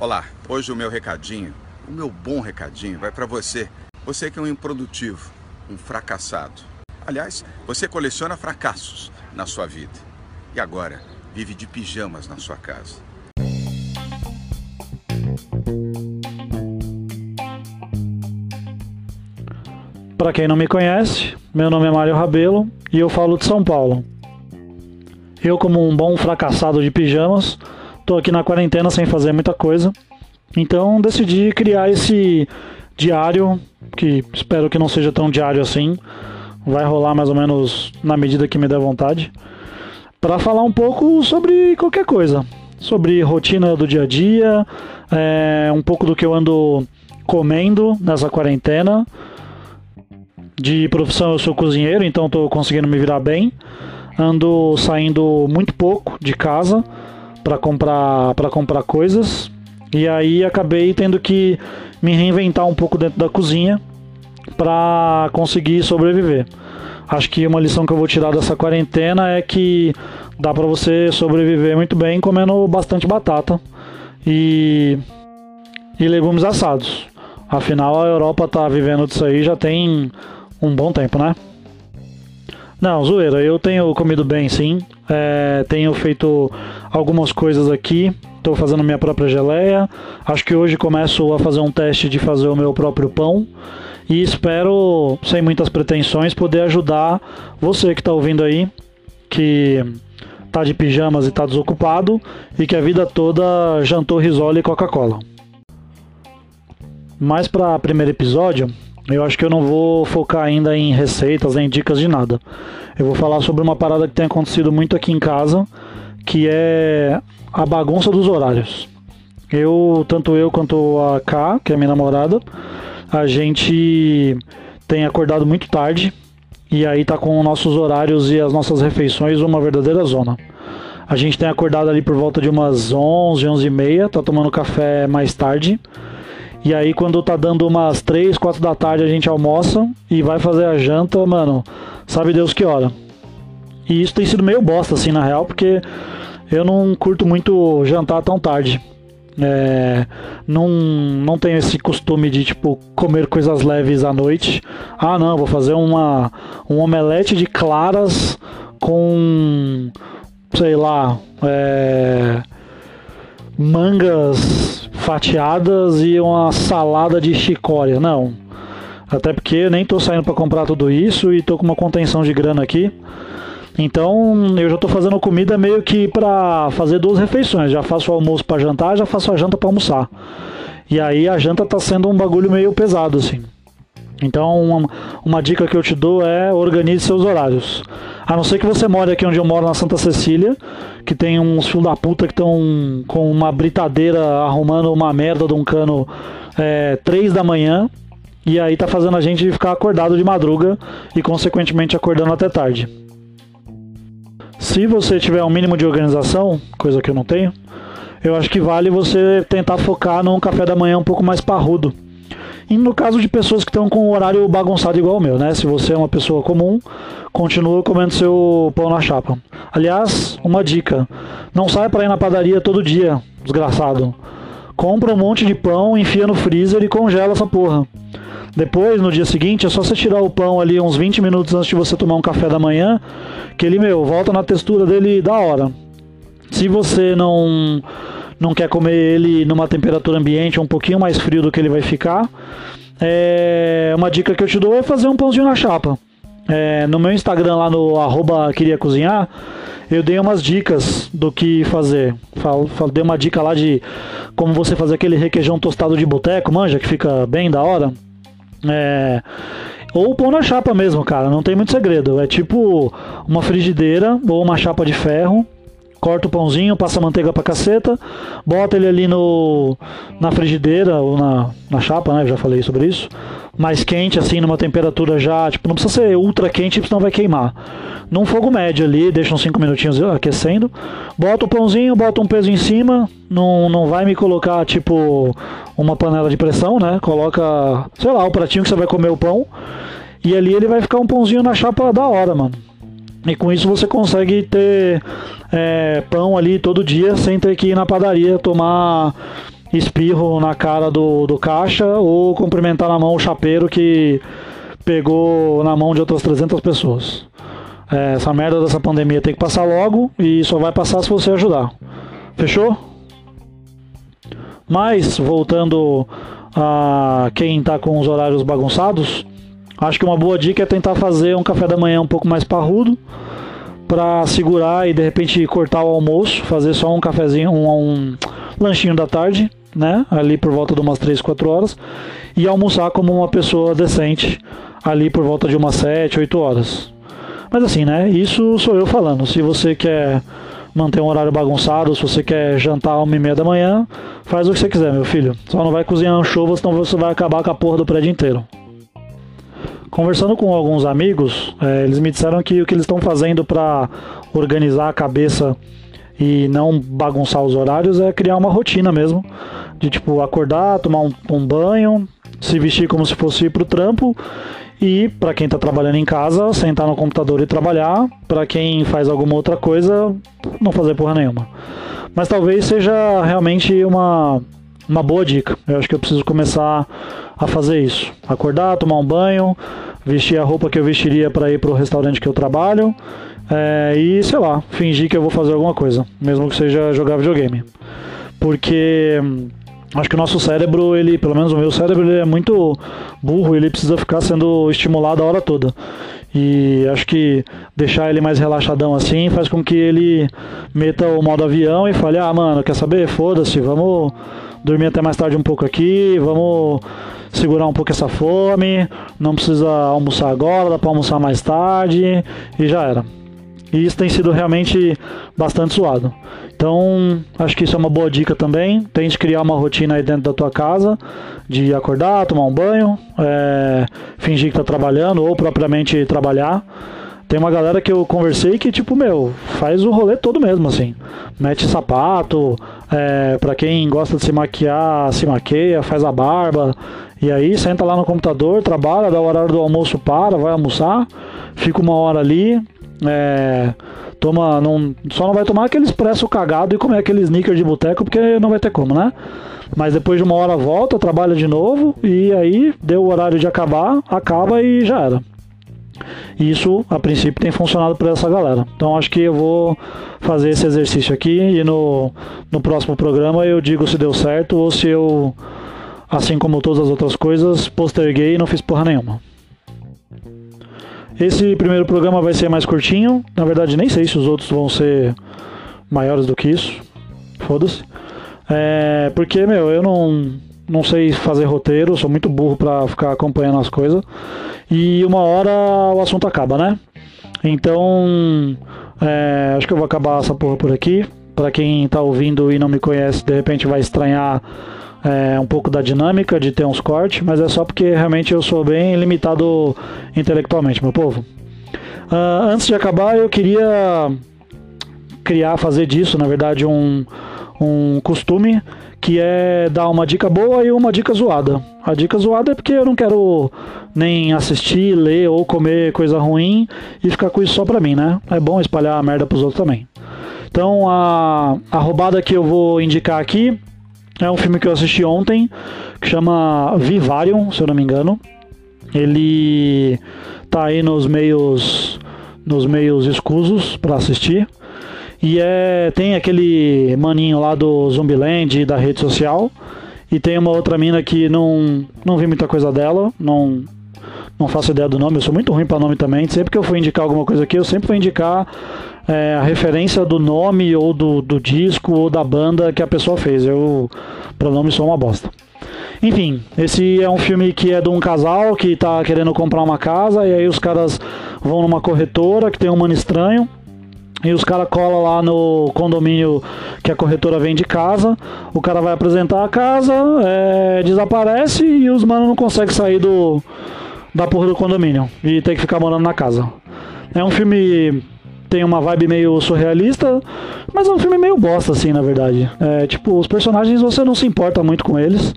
Olá, hoje o meu recadinho, o meu bom recadinho vai para você. Você que é um improdutivo, um fracassado. Aliás, você coleciona fracassos na sua vida. E agora vive de pijamas na sua casa. Para quem não me conhece, meu nome é Mário Rabelo e eu falo de São Paulo. Eu, como um bom fracassado de pijamas, tô aqui na quarentena sem fazer muita coisa. Então decidi criar esse diário, que espero que não seja tão diário assim. Vai rolar mais ou menos na medida que me der vontade. Para falar um pouco sobre qualquer coisa. Sobre rotina do dia a dia, é, um pouco do que eu ando comendo nessa quarentena. De profissão eu sou cozinheiro, então estou conseguindo me virar bem. Ando saindo muito pouco de casa para comprar para comprar coisas e aí acabei tendo que me reinventar um pouco dentro da cozinha para conseguir sobreviver. Acho que uma lição que eu vou tirar dessa quarentena é que dá para você sobreviver muito bem comendo bastante batata e, e legumes assados. Afinal, a Europa tá vivendo disso aí já tem um bom tempo, né? Não, zoeira, eu tenho comido bem sim. É, tenho feito algumas coisas aqui. Estou fazendo minha própria geleia. Acho que hoje começo a fazer um teste de fazer o meu próprio pão. E espero, sem muitas pretensões, poder ajudar você que está ouvindo aí, que tá de pijamas e tá desocupado e que a vida toda jantou risole e Coca-Cola. Mas para o primeiro episódio, eu acho que eu não vou focar ainda em receitas, nem dicas de nada. Eu vou falar sobre uma parada que tem acontecido muito aqui em casa, que é a bagunça dos horários. Eu, tanto eu quanto a K, que é minha namorada, a gente tem acordado muito tarde e aí tá com nossos horários e as nossas refeições uma verdadeira zona. A gente tem acordado ali por volta de umas 11, 11 e meia, tá tomando café mais tarde. E aí quando tá dando umas 3, 4 da tarde a gente almoça e vai fazer a janta, mano, sabe Deus que hora. E isso tem sido meio bosta assim na real, porque eu não curto muito jantar tão tarde. É, não, não tenho esse costume de tipo comer coisas leves à noite. Ah, não, vou fazer uma um omelete de claras com sei lá, é, mangas fatiadas e uma salada de chicória. Não. Até porque nem tô saindo para comprar tudo isso e tô com uma contenção de grana aqui. Então eu já tô fazendo comida meio que para fazer duas refeições. Já faço o almoço para jantar, já faço a janta para almoçar. E aí a janta tá sendo um bagulho meio pesado assim. Então, uma, uma, dica que eu te dou é organize seus horários. A não ser que você mora aqui onde eu moro, na Santa Cecília, que tem uns filhos da puta que estão com uma britadeira arrumando uma merda de um cano é, 3 da manhã. E aí tá fazendo a gente ficar acordado de madruga e, consequentemente, acordando até tarde. Se você tiver um mínimo de organização, coisa que eu não tenho, eu acho que vale você tentar focar num café da manhã um pouco mais parrudo e no caso de pessoas que estão com o horário bagunçado igual o meu, né? Se você é uma pessoa comum, continua comendo seu pão na chapa. Aliás, uma dica: não saia para ir na padaria todo dia, desgraçado. Compra um monte de pão, enfia no freezer e congela essa porra. Depois, no dia seguinte, é só você tirar o pão ali uns 20 minutos antes de você tomar um café da manhã, que ele, meu, volta na textura dele da hora. Se você não não quer comer ele numa temperatura ambiente um pouquinho mais frio do que ele vai ficar, é, uma dica que eu te dou é fazer um pãozinho na chapa. É, no meu Instagram, lá no arroba queria cozinhar, eu dei umas dicas do que fazer. Fal, fal, dei uma dica lá de como você fazer aquele requeijão tostado de boteco, manja, que fica bem da hora. É, ou pão na chapa mesmo, cara, não tem muito segredo. É tipo uma frigideira ou uma chapa de ferro corta o pãozinho, passa manteiga pra caceta, bota ele ali no na frigideira ou na, na chapa, né? já falei sobre isso. Mais quente, assim, numa temperatura já, tipo, não precisa ser ultra quente, senão vai queimar. Num fogo médio ali, deixa uns 5 minutinhos aquecendo. Bota o pãozinho, bota um peso em cima. Não, não vai me colocar, tipo, uma panela de pressão, né? Coloca, sei lá, o pratinho que você vai comer o pão. E ali ele vai ficar um pãozinho na chapa da hora, mano. E com isso você consegue ter é, pão ali todo dia sem ter que ir na padaria tomar espirro na cara do, do caixa ou cumprimentar na mão o chapeiro que pegou na mão de outras 300 pessoas. É, essa merda dessa pandemia tem que passar logo e só vai passar se você ajudar. Fechou? Mas, voltando a quem está com os horários bagunçados, acho que uma boa dica é tentar fazer um café da manhã um pouco mais parrudo para segurar e de repente cortar o almoço, fazer só um cafezinho, um, um lanchinho da tarde, né? Ali por volta de umas 3, 4 horas e almoçar como uma pessoa decente ali por volta de umas 7, 8 horas. Mas assim, né? Isso sou eu falando. Se você quer manter um horário bagunçado, se você quer jantar uma e meia da manhã, faz o que você quiser, meu filho. Só não vai cozinhar chuva, senão você vai acabar com a porra do prédio inteiro. Conversando com alguns amigos, é, eles me disseram que o que eles estão fazendo para organizar a cabeça e não bagunçar os horários é criar uma rotina mesmo. De tipo, acordar, tomar um, um banho, se vestir como se fosse ir pro trampo e para quem está trabalhando em casa, sentar no computador e trabalhar. Para quem faz alguma outra coisa, não fazer porra nenhuma. Mas talvez seja realmente uma, uma boa dica. Eu acho que eu preciso começar a fazer isso. Acordar, tomar um banho, vestir a roupa que eu vestiria para ir para o restaurante que eu trabalho. É, e sei lá, fingir que eu vou fazer alguma coisa, mesmo que seja jogar videogame. Porque Acho que o nosso cérebro, ele, pelo menos o meu cérebro, ele é muito burro, ele precisa ficar sendo estimulado a hora toda. E acho que deixar ele mais relaxadão assim faz com que ele meta o modo avião e fale: "Ah, mano, quer saber? Foda-se, vamos dormir até mais tarde um pouco aqui, vamos segurar um pouco essa fome, não precisa almoçar agora, dá para almoçar mais tarde" e já era. E isso tem sido realmente bastante suado. Então, acho que isso é uma boa dica também. Tente criar uma rotina aí dentro da tua casa, de acordar, tomar um banho, é, fingir que tá trabalhando ou propriamente trabalhar. Tem uma galera que eu conversei que, tipo, meu, faz o rolê todo mesmo, assim. Mete sapato, é, pra quem gosta de se maquiar, se maqueia, faz a barba. E aí senta lá no computador, trabalha, dá o horário do almoço, para, vai almoçar, fica uma hora ali, é, toma, não, só não vai tomar aquele expresso cagado e comer aquele sneaker de boteco porque não vai ter como, né? Mas depois de uma hora volta, trabalha de novo e aí deu o horário de acabar, acaba e já era. Isso, a princípio, tem funcionado para essa galera. Então, acho que eu vou fazer esse exercício aqui e no, no próximo programa eu digo se deu certo ou se eu, assim como todas as outras coisas, posterguei e não fiz porra nenhuma. Esse primeiro programa vai ser mais curtinho. Na verdade, nem sei se os outros vão ser maiores do que isso. Foda-se. É, porque, meu, eu não, não sei fazer roteiro, sou muito burro pra ficar acompanhando as coisas. E uma hora o assunto acaba, né? Então, é, acho que eu vou acabar essa porra por aqui. Para quem tá ouvindo e não me conhece, de repente vai estranhar é, um pouco da dinâmica de ter uns cortes, mas é só porque realmente eu sou bem limitado intelectualmente, meu povo. Uh, antes de acabar, eu queria criar, fazer disso, na verdade, um, um costume que é dar uma dica boa e uma dica zoada. A dica zoada é porque eu não quero nem assistir, ler ou comer coisa ruim e ficar com isso só pra mim, né? É bom espalhar a merda pros outros também. Então a, a roubada que eu vou indicar aqui é um filme que eu assisti ontem, que chama Vivarium, se eu não me engano. Ele tá aí nos meios nos meios escusos para assistir. E é tem aquele maninho lá do Zumbiland da rede social. E tem uma outra mina que não não vi muita coisa dela, não não faço ideia do nome, eu sou muito ruim para nome também. Sempre que eu for indicar alguma coisa aqui, eu sempre vou indicar é, a referência do nome ou do, do disco ou da banda que a pessoa fez. Eu, para nome, sou uma bosta. Enfim, esse é um filme que é de um casal que está querendo comprar uma casa e aí os caras vão numa corretora que tem um mano estranho. E os caras colam lá no condomínio que a corretora vende casa. O cara vai apresentar a casa, é, desaparece e os manos não conseguem sair do, da porra do condomínio. E tem que ficar morando na casa. É um filme tem uma vibe meio surrealista, mas é um filme meio bosta, assim, na verdade. É, tipo, os personagens você não se importa muito com eles.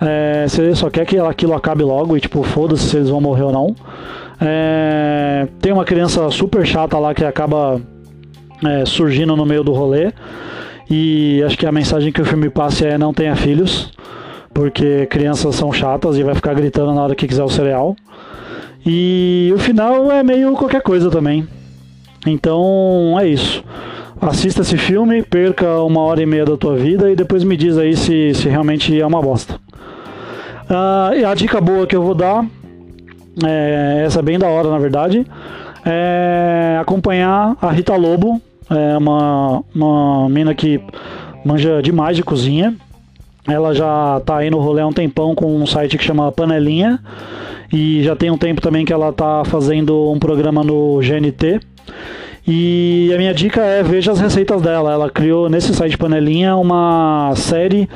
É, você só quer que aquilo acabe logo e, tipo, foda-se se eles vão morrer ou não. É, tem uma criança super chata lá que acaba é, surgindo no meio do rolê. E acho que a mensagem que o filme passa é não tenha filhos, porque crianças são chatas e vai ficar gritando na hora que quiser o cereal. E o final é meio qualquer coisa também. Então é isso. Assista esse filme, perca uma hora e meia da tua vida e depois me diz aí se, se realmente é uma bosta. Uh, e a dica boa que eu vou dar, é, essa é bem da hora na verdade, é acompanhar a Rita Lobo, é uma, uma mina que manja demais de cozinha. Ela já tá aí no rolê há um tempão com um site que chama Panelinha. E já tem um tempo também que ela tá fazendo um programa no GNT. E a minha dica é veja as receitas dela. Ela criou nesse site Panelinha uma série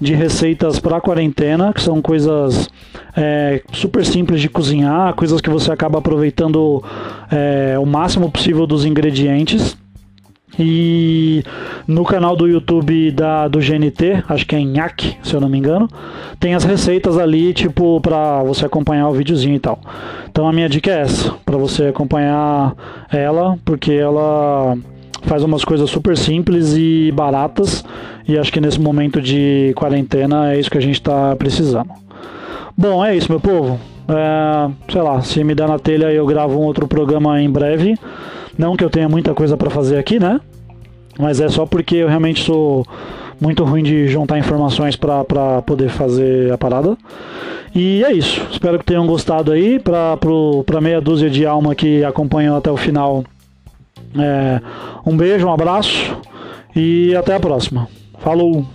de receitas para quarentena, que são coisas é, super simples de cozinhar, coisas que você acaba aproveitando é, o máximo possível dos ingredientes. E no canal do YouTube da, do GNT, acho que é Nhaque, se eu não me engano, tem as receitas ali, tipo, pra você acompanhar o videozinho e tal. Então a minha dica é essa, para você acompanhar ela, porque ela faz umas coisas super simples e baratas, e acho que nesse momento de quarentena é isso que a gente tá precisando. Bom, é isso, meu povo. É, sei lá, se me der na telha eu gravo um outro programa em breve. Não que eu tenha muita coisa para fazer aqui, né? Mas é só porque eu realmente sou muito ruim de juntar informações para poder fazer a parada. E é isso. Espero que tenham gostado aí. Para meia dúzia de alma que acompanham até o final, é, um beijo, um abraço e até a próxima. Falou!